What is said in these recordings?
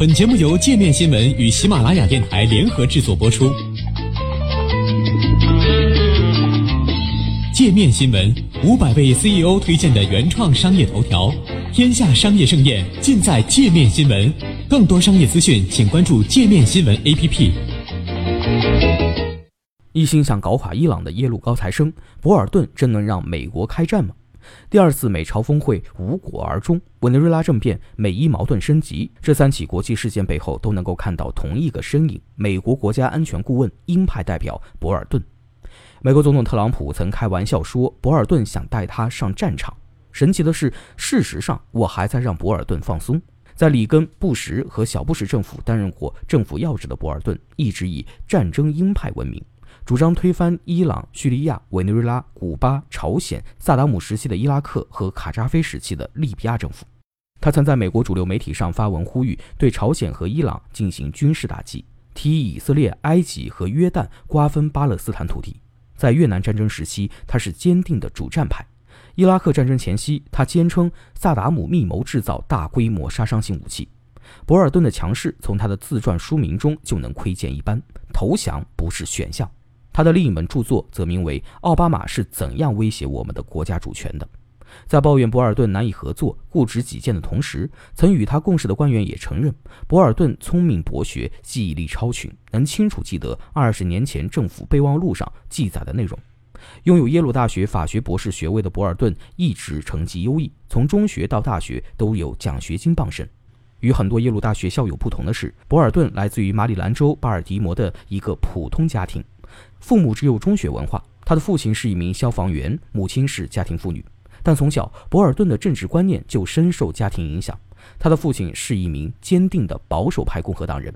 本节目由界面新闻与喜马拉雅电台联合制作播出。界面新闻五百位 CEO 推荐的原创商业头条，天下商业盛宴尽在界面新闻。更多商业资讯，请关注界面新闻 APP。一心想搞垮伊朗的耶鲁高材生博尔顿，真能让美国开战吗？第二次美朝峰会无果而终，委内瑞拉政变、美伊矛盾升级，这三起国际事件背后都能够看到同一个身影：美国国家安全顾问鹰派代表博尔顿。美国总统特朗普曾开玩笑说，博尔顿想带他上战场。神奇的是，事实上我还在让博尔顿放松。在里根、布什和小布什政府担任过政府要职的博尔顿，一直以战争鹰派闻名。主张推翻伊朗、叙利亚、委内瑞拉、古巴、朝鲜、萨达姆时期的伊拉克和卡扎菲时期的利比亚政府。他曾在美国主流媒体上发文呼吁对朝鲜和伊朗进行军事打击，提议以色列、埃及和约旦瓜分巴勒斯坦土地。在越南战争时期，他是坚定的主战派。伊拉克战争前夕，他坚称萨达姆密谋制造大规模杀伤性武器。博尔顿的强势从他的自传书名中就能窥见一斑：投降不是选项。他的另一本著作则名为《奥巴马是怎样威胁我们的国家主权的》。在抱怨博尔顿难以合作、固执己见的同时，曾与他共事的官员也承认，博尔顿聪明博学、记忆力超群，能清楚记得二十年前政府备忘录上记载的内容。拥有耶鲁大学法学博士学位的博尔顿一直成绩优异，从中学到大学都有奖学金傍身。与很多耶鲁大学校友不同的是，博尔顿来自于马里兰州巴尔的摩的一个普通家庭。父母只有中学文化，他的父亲是一名消防员，母亲是家庭妇女。但从小，博尔顿的政治观念就深受家庭影响。他的父亲是一名坚定的保守派共和党人。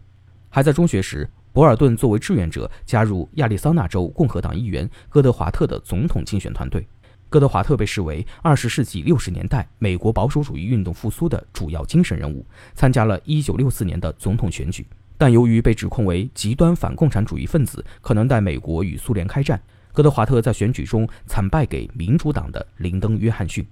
还在中学时，博尔顿作为志愿者加入亚利桑那州共和党议员戈德华特的总统竞选团队。戈德华特被视为二十世纪六十年代美国保守主义运动复苏的主要精神人物，参加了一九六四年的总统选举。但由于被指控为极端反共产主义分子，可能带美国与苏联开战，戈德华特在选举中惨败给民主党的林登·约翰逊。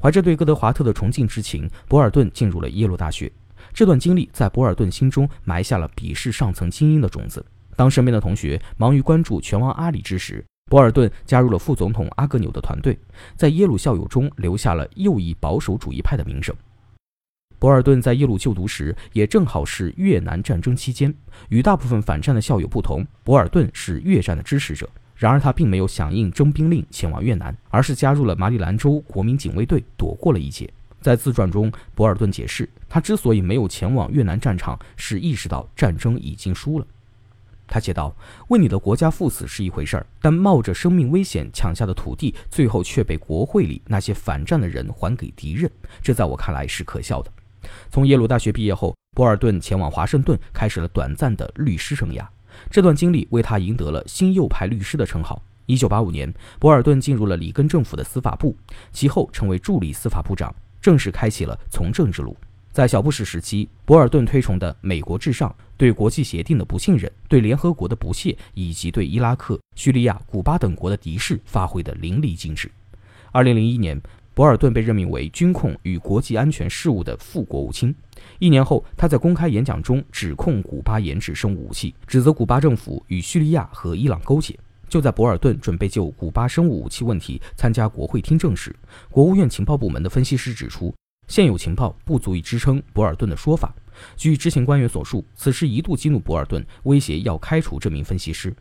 怀着对戈德华特的崇敬之情，博尔顿进入了耶鲁大学。这段经历在博尔顿心中埋下了鄙视上层精英的种子。当身边的同学忙于关注拳王阿里之时，博尔顿加入了副总统阿格纽的团队，在耶鲁校友中留下了右翼保守主义派的名声。博尔顿在耶鲁就读时，也正好是越南战争期间。与大部分反战的校友不同，博尔顿是越战的支持者。然而，他并没有响应征兵令前往越南，而是加入了马里兰州国民警卫队，躲过了一劫。在自传中，博尔顿解释，他之所以没有前往越南战场，是意识到战争已经输了。他写道：“为你的国家赴死是一回事儿，但冒着生命危险抢下的土地，最后却被国会里那些反战的人还给敌人，这在我看来是可笑的。”从耶鲁大学毕业后，博尔顿前往华盛顿，开始了短暂的律师生涯。这段经历为他赢得了“新右派律师”的称号。1985年，博尔顿进入了里根政府的司法部，其后成为助理司法部长，正式开启了从政之路。在小布什时期，博尔顿推崇的“美国至上”、对国际协定的不信任、对联合国的不屑，以及对伊拉克、叙利亚、古巴等国的敌视，发挥得淋漓尽致。2001年。博尔顿被任命为军控与国际安全事务的副国务卿。一年后，他在公开演讲中指控古巴研制生物武器，指责古巴政府与叙利亚和伊朗勾结。就在博尔顿准备就古巴生物武器问题参加国会听证时，国务院情报部门的分析师指出，现有情报不足以支撑博尔顿的说法。据知情官员所述，此事一度激怒博尔顿，威胁要开除这名分析师。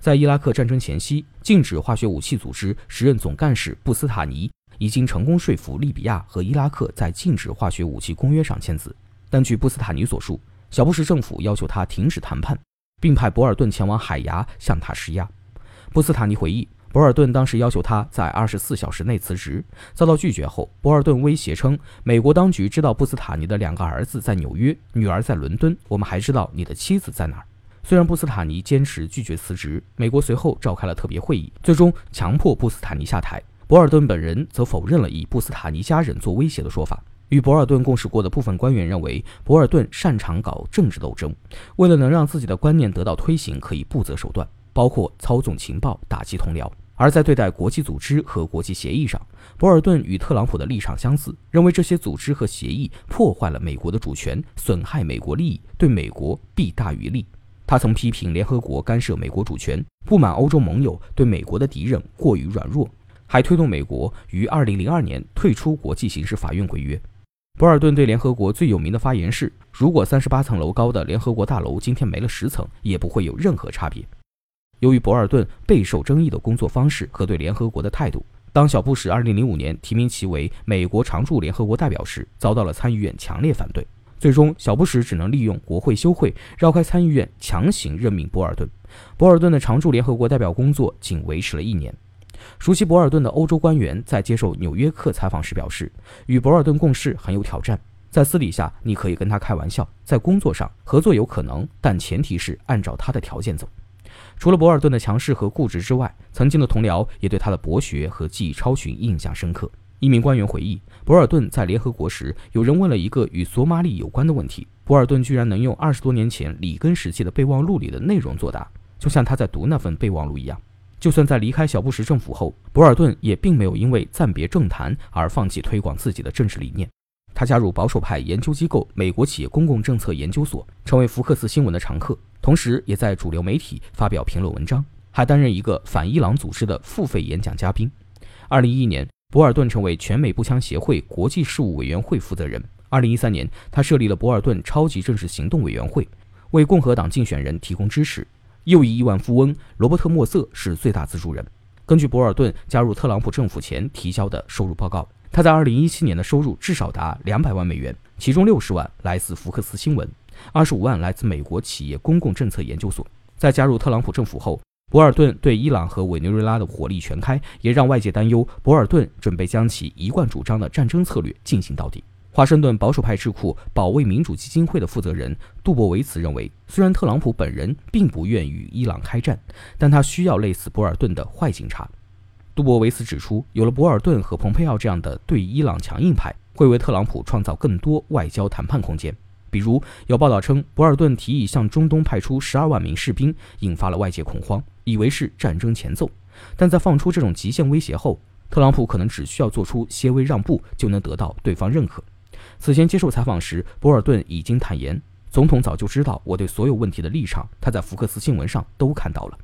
在伊拉克战争前夕，禁止化学武器组织时任总干事布斯塔尼。已经成功说服利比亚和伊拉克在禁止化学武器公约上签字，但据布斯塔尼所述，小布什政府要求他停止谈判，并派博尔顿前往海牙向他施压。布斯塔尼回忆，博尔顿当时要求他在二十四小时内辞职，遭到拒绝后，博尔顿威胁称，美国当局知道布斯塔尼的两个儿子在纽约，女儿在伦敦，我们还知道你的妻子在哪儿。虽然布斯塔尼坚持拒绝辞职，美国随后召开了特别会议，最终强迫布斯塔尼下台。博尔顿本人则否认了以布斯塔尼家人做威胁的说法。与博尔顿共事过的部分官员认为，博尔顿擅长搞政治斗争，为了能让自己的观念得到推行，可以不择手段，包括操纵情报、打击同僚。而在对待国际组织和国际协议上，博尔顿与特朗普的立场相似，认为这些组织和协议破坏了美国的主权，损害美国利益，对美国弊大于利。他曾批评联合国干涉美国主权，不满欧洲盟友对美国的敌人过于软弱，还推动美国于2002年退出国际刑事法院规约。博尔顿对联合国最有名的发言是：“如果三十八层楼高的联合国大楼今天没了十层，也不会有任何差别。”由于博尔顿备受争议的工作方式和对联合国的态度，当小布什2005年提名其为美国常驻联合国代表时，遭到了参议院强烈反对。最终，小布什只能利用国会休会，绕开参议院，强行任命博尔顿。博尔顿的常驻联合国代表工作仅维持了一年。熟悉博尔顿的欧洲官员在接受《纽约客》采访时表示，与博尔顿共事很有挑战。在私底下，你可以跟他开玩笑；在工作上，合作有可能，但前提是按照他的条件走。除了博尔顿的强势和固执之外，曾经的同僚也对他的博学和技艺超群印象深刻。一名官员回忆，博尔顿在联合国时，有人问了一个与索马里有关的问题，博尔顿居然能用二十多年前里根时期的备忘录里的内容作答，就像他在读那份备忘录一样。就算在离开小布什政府后，博尔顿也并没有因为暂别政坛而放弃推广自己的政治理念。他加入保守派研究机构美国企业公共政策研究所，成为福克斯新闻的常客，同时也在主流媒体发表评论文章，还担任一个反伊朗组织的付费演讲嘉宾。二零一一年，博尔顿成为全美步枪协会国际事务委员会负责人。二零一三年，他设立了博尔顿超级政治行动委员会，为共和党竞选人提供支持。又一亿万富翁罗伯特·莫瑟是最大资助人。根据博尔顿加入特朗普政府前提交的收入报告，他在2017年的收入至少达200万美元，其中60万来自福克斯新闻，25万来自美国企业公共政策研究所。在加入特朗普政府后，博尔顿对伊朗和委内瑞拉的火力全开，也让外界担忧博尔顿准备将其一贯主张的战争策略进行到底。华盛顿保守派智库保卫民主基金会的负责人杜博维茨认为，虽然特朗普本人并不愿与伊朗开战，但他需要类似博尔顿的坏警察。杜博维茨指出，有了博尔顿和蓬佩奥这样的对伊朗强硬派，会为特朗普创造更多外交谈判空间。比如，有报道称，博尔顿提议向中东派出十二万名士兵，引发了外界恐慌，以为是战争前奏。但在放出这种极限威胁后，特朗普可能只需要做出些微让步，就能得到对方认可。此前接受采访时，博尔顿已经坦言，总统早就知道我对所有问题的立场，他在福克斯新闻上都看到了。